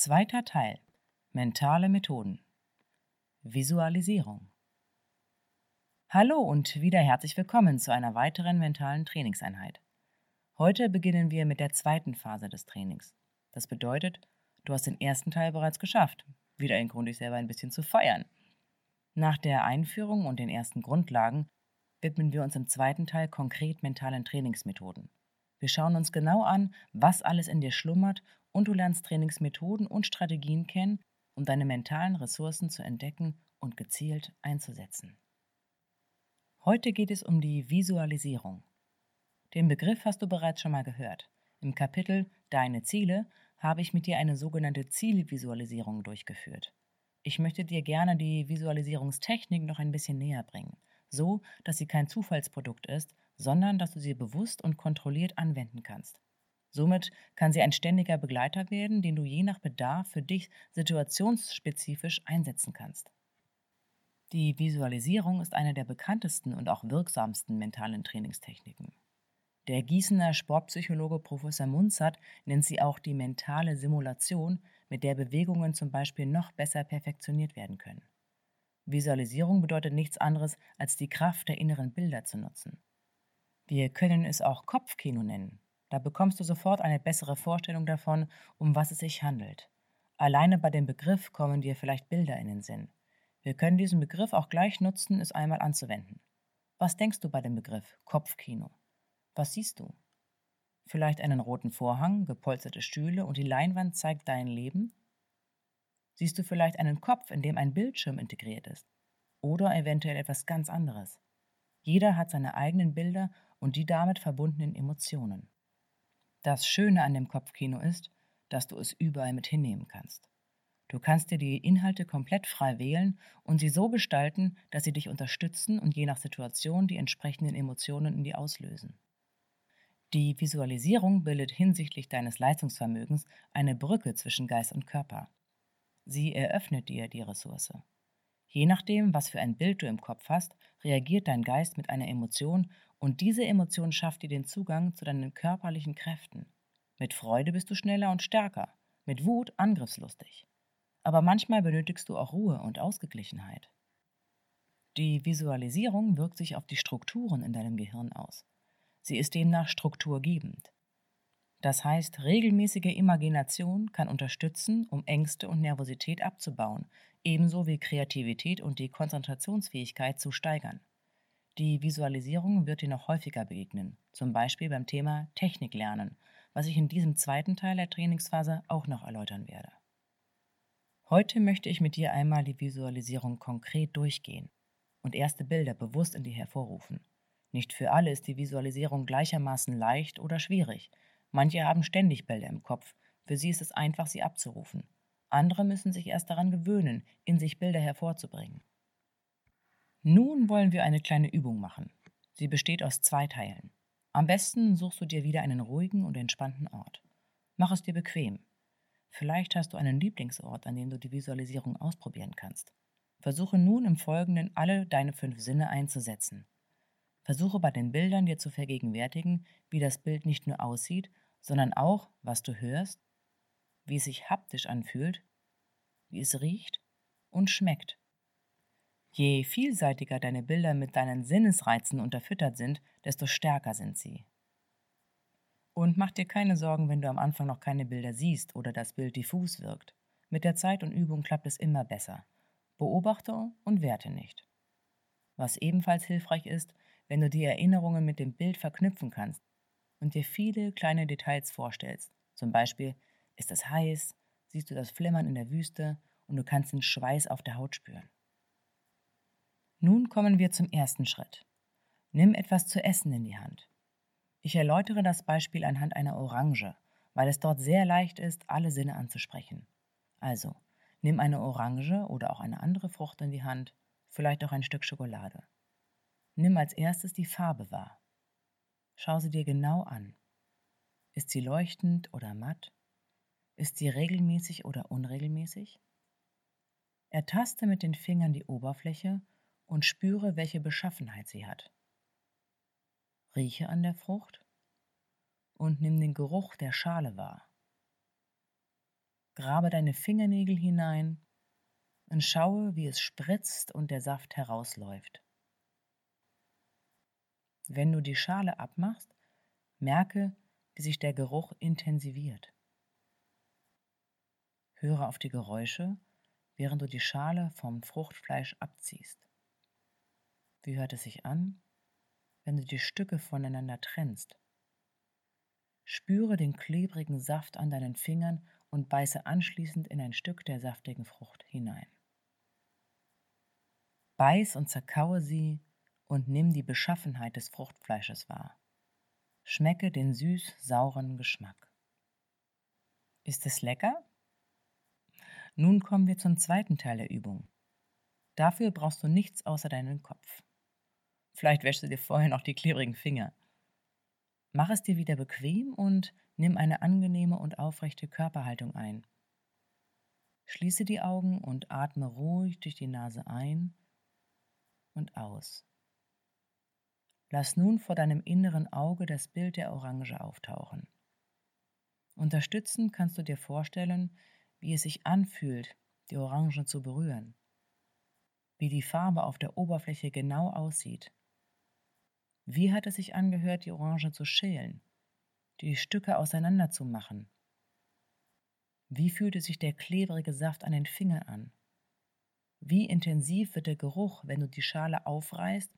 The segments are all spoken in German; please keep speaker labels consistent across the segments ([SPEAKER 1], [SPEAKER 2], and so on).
[SPEAKER 1] Zweiter Teil. Mentale Methoden. Visualisierung. Hallo und wieder herzlich willkommen zu einer weiteren mentalen Trainingseinheit. Heute beginnen wir mit der zweiten Phase des Trainings. Das bedeutet, du hast den ersten Teil bereits geschafft. Wieder ein Grund, dich selber ein bisschen zu feiern. Nach der Einführung und den ersten Grundlagen widmen wir uns im zweiten Teil konkret mentalen Trainingsmethoden. Wir schauen uns genau an, was alles in dir schlummert und du lernst Trainingsmethoden und Strategien kennen, um deine mentalen Ressourcen zu entdecken und gezielt einzusetzen. Heute geht es um die Visualisierung. Den Begriff hast du bereits schon mal gehört. Im Kapitel Deine Ziele habe ich mit dir eine sogenannte Zielvisualisierung durchgeführt. Ich möchte dir gerne die Visualisierungstechnik noch ein bisschen näher bringen, so dass sie kein Zufallsprodukt ist, sondern dass du sie bewusst und kontrolliert anwenden kannst. Somit kann sie ein ständiger Begleiter werden, den du je nach Bedarf für dich situationsspezifisch einsetzen kannst. Die Visualisierung ist eine der bekanntesten und auch wirksamsten mentalen Trainingstechniken. Der Gießener Sportpsychologe Professor Munzert nennt sie auch die mentale Simulation, mit der Bewegungen zum Beispiel noch besser perfektioniert werden können. Visualisierung bedeutet nichts anderes, als die Kraft der inneren Bilder zu nutzen. Wir können es auch Kopfkino nennen. Da bekommst du sofort eine bessere Vorstellung davon, um was es sich handelt. Alleine bei dem Begriff kommen dir vielleicht Bilder in den Sinn. Wir können diesen Begriff auch gleich nutzen, es einmal anzuwenden. Was denkst du bei dem Begriff Kopfkino? Was siehst du? Vielleicht einen roten Vorhang, gepolsterte Stühle und die Leinwand zeigt dein Leben? Siehst du vielleicht einen Kopf, in dem ein Bildschirm integriert ist? Oder eventuell etwas ganz anderes? Jeder hat seine eigenen Bilder und die damit verbundenen Emotionen. Das Schöne an dem Kopfkino ist, dass du es überall mit hinnehmen kannst. Du kannst dir die Inhalte komplett frei wählen und sie so gestalten, dass sie dich unterstützen und je nach Situation die entsprechenden Emotionen in dir auslösen. Die Visualisierung bildet hinsichtlich deines Leistungsvermögens eine Brücke zwischen Geist und Körper. Sie eröffnet dir die Ressource. Je nachdem, was für ein Bild du im Kopf hast, reagiert dein Geist mit einer Emotion und diese Emotion schafft dir den Zugang zu deinen körperlichen Kräften. Mit Freude bist du schneller und stärker, mit Wut angriffslustig. Aber manchmal benötigst du auch Ruhe und Ausgeglichenheit. Die Visualisierung wirkt sich auf die Strukturen in deinem Gehirn aus. Sie ist demnach strukturgebend. Das heißt, regelmäßige Imagination kann unterstützen, um Ängste und Nervosität abzubauen, ebenso wie Kreativität und die Konzentrationsfähigkeit zu steigern. Die Visualisierung wird dir noch häufiger begegnen, zum Beispiel beim Thema Technik lernen, was ich in diesem zweiten Teil der Trainingsphase auch noch erläutern werde. Heute möchte ich mit dir einmal die Visualisierung konkret durchgehen und erste Bilder bewusst in dir hervorrufen. Nicht für alle ist die Visualisierung gleichermaßen leicht oder schwierig. Manche haben ständig Bilder im Kopf, für sie ist es einfach, sie abzurufen. Andere müssen sich erst daran gewöhnen, in sich Bilder hervorzubringen. Nun wollen wir eine kleine Übung machen. Sie besteht aus zwei Teilen. Am besten suchst du dir wieder einen ruhigen und entspannten Ort. Mach es dir bequem. Vielleicht hast du einen Lieblingsort, an dem du die Visualisierung ausprobieren kannst. Versuche nun im Folgenden alle deine fünf Sinne einzusetzen. Versuche bei den Bildern dir zu vergegenwärtigen, wie das Bild nicht nur aussieht, sondern auch, was du hörst, wie es sich haptisch anfühlt, wie es riecht und schmeckt. Je vielseitiger deine Bilder mit deinen Sinnesreizen unterfüttert sind, desto stärker sind sie. Und mach dir keine Sorgen, wenn du am Anfang noch keine Bilder siehst oder das Bild diffus wirkt. Mit der Zeit und Übung klappt es immer besser. Beobachte und werte nicht. Was ebenfalls hilfreich ist, wenn du die Erinnerungen mit dem Bild verknüpfen kannst und dir viele kleine Details vorstellst. Zum Beispiel, ist es heiß, siehst du das Flimmern in der Wüste und du kannst den Schweiß auf der Haut spüren. Nun kommen wir zum ersten Schritt. Nimm etwas zu essen in die Hand. Ich erläutere das Beispiel anhand einer Orange, weil es dort sehr leicht ist, alle Sinne anzusprechen. Also, nimm eine Orange oder auch eine andere Frucht in die Hand, vielleicht auch ein Stück Schokolade. Nimm als erstes die Farbe wahr. Schau sie dir genau an. Ist sie leuchtend oder matt? Ist sie regelmäßig oder unregelmäßig? Ertaste mit den Fingern die Oberfläche und spüre, welche Beschaffenheit sie hat. Rieche an der Frucht und nimm den Geruch der Schale wahr. Grabe deine Fingernägel hinein und schaue, wie es spritzt und der Saft herausläuft. Wenn du die Schale abmachst, merke, wie sich der Geruch intensiviert. Höre auf die Geräusche, während du die Schale vom Fruchtfleisch abziehst. Wie hört es sich an? wenn du die Stücke voneinander trennst. Spüre den klebrigen Saft an deinen Fingern und beiße anschließend in ein Stück der saftigen Frucht hinein. Beiß und zerkaue sie und nimm die Beschaffenheit des Fruchtfleisches wahr. Schmecke den süß-sauren Geschmack. Ist es lecker? Nun kommen wir zum zweiten Teil der Übung. Dafür brauchst du nichts außer deinen Kopf. Vielleicht wäschst du dir vorher noch die klebrigen Finger. Mach es dir wieder bequem und nimm eine angenehme und aufrechte Körperhaltung ein. Schließe die Augen und atme ruhig durch die Nase ein und aus. Lass nun vor deinem inneren Auge das Bild der Orange auftauchen. Unterstützend kannst du dir vorstellen, wie es sich anfühlt, die Orange zu berühren, wie die Farbe auf der Oberfläche genau aussieht wie hat es sich angehört, die Orange zu schälen, die Stücke auseinanderzumachen? Wie fühlte sich der klebrige Saft an den Fingern an? Wie intensiv wird der Geruch, wenn du die Schale aufreißt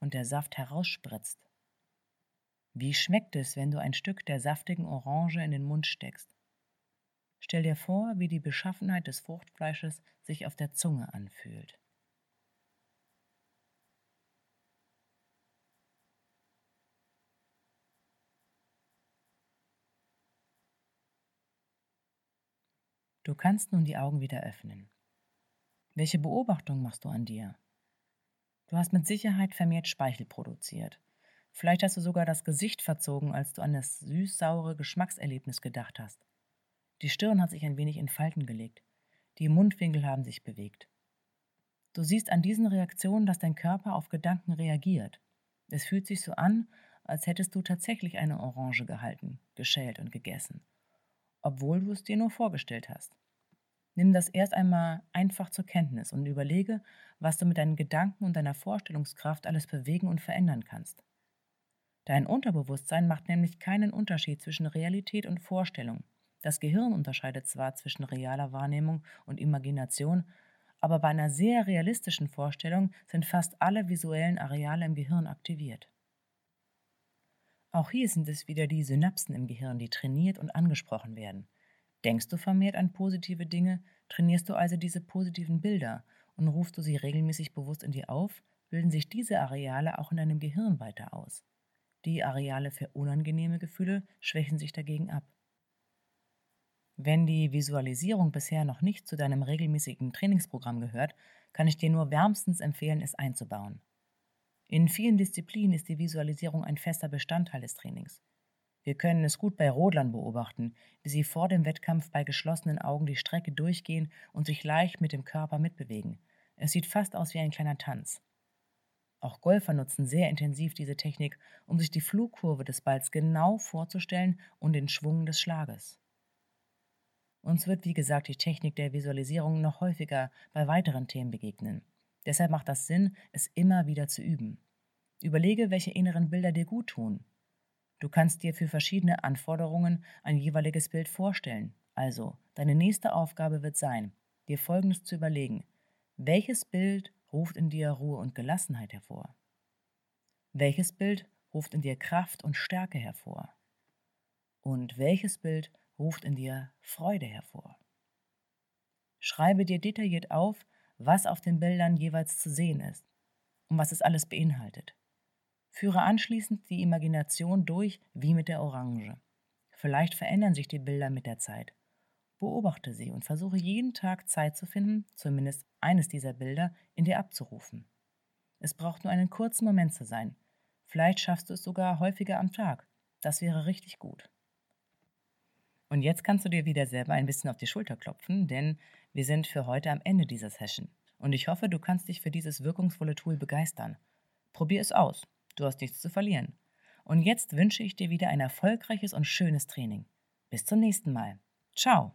[SPEAKER 1] und der Saft herausspritzt? Wie schmeckt es, wenn du ein Stück der saftigen Orange in den Mund steckst? Stell dir vor, wie die Beschaffenheit des Fruchtfleisches sich auf der Zunge anfühlt. Du kannst nun die Augen wieder öffnen. Welche Beobachtung machst du an dir? Du hast mit Sicherheit vermehrt Speichel produziert. Vielleicht hast du sogar das Gesicht verzogen, als du an das süß-saure Geschmackserlebnis gedacht hast. Die Stirn hat sich ein wenig in Falten gelegt. Die Mundwinkel haben sich bewegt. Du siehst an diesen Reaktionen, dass dein Körper auf Gedanken reagiert. Es fühlt sich so an, als hättest du tatsächlich eine Orange gehalten, geschält und gegessen obwohl du es dir nur vorgestellt hast. Nimm das erst einmal einfach zur Kenntnis und überlege, was du mit deinen Gedanken und deiner Vorstellungskraft alles bewegen und verändern kannst. Dein Unterbewusstsein macht nämlich keinen Unterschied zwischen Realität und Vorstellung. Das Gehirn unterscheidet zwar zwischen realer Wahrnehmung und Imagination, aber bei einer sehr realistischen Vorstellung sind fast alle visuellen Areale im Gehirn aktiviert. Auch hier sind es wieder die Synapsen im Gehirn, die trainiert und angesprochen werden. Denkst du vermehrt an positive Dinge, trainierst du also diese positiven Bilder und rufst du sie regelmäßig bewusst in dir auf, bilden sich diese Areale auch in deinem Gehirn weiter aus. Die Areale für unangenehme Gefühle schwächen sich dagegen ab. Wenn die Visualisierung bisher noch nicht zu deinem regelmäßigen Trainingsprogramm gehört, kann ich dir nur wärmstens empfehlen, es einzubauen. In vielen Disziplinen ist die Visualisierung ein fester Bestandteil des Trainings. Wir können es gut bei Rodlern beobachten, wie sie vor dem Wettkampf bei geschlossenen Augen die Strecke durchgehen und sich leicht mit dem Körper mitbewegen. Es sieht fast aus wie ein kleiner Tanz. Auch Golfer nutzen sehr intensiv diese Technik, um sich die Flugkurve des Balls genau vorzustellen und den Schwung des Schlages. Uns wird, wie gesagt, die Technik der Visualisierung noch häufiger bei weiteren Themen begegnen. Deshalb macht das Sinn, es immer wieder zu üben. Überlege, welche inneren Bilder dir gut tun. Du kannst dir für verschiedene Anforderungen ein jeweiliges Bild vorstellen. Also, deine nächste Aufgabe wird sein, dir Folgendes zu überlegen. Welches Bild ruft in dir Ruhe und Gelassenheit hervor? Welches Bild ruft in dir Kraft und Stärke hervor? Und welches Bild ruft in dir Freude hervor? Schreibe dir detailliert auf, was auf den Bildern jeweils zu sehen ist und was es alles beinhaltet. Führe anschließend die Imagination durch wie mit der Orange. Vielleicht verändern sich die Bilder mit der Zeit. Beobachte sie und versuche jeden Tag Zeit zu finden, zumindest eines dieser Bilder in dir abzurufen. Es braucht nur einen kurzen Moment zu sein. Vielleicht schaffst du es sogar häufiger am Tag. Das wäre richtig gut. Und jetzt kannst du dir wieder selber ein bisschen auf die Schulter klopfen, denn wir sind für heute am Ende dieser Session. Und ich hoffe, du kannst dich für dieses wirkungsvolle Tool begeistern. Probier es aus. Du hast nichts zu verlieren. Und jetzt wünsche ich dir wieder ein erfolgreiches und schönes Training. Bis zum nächsten Mal. Ciao.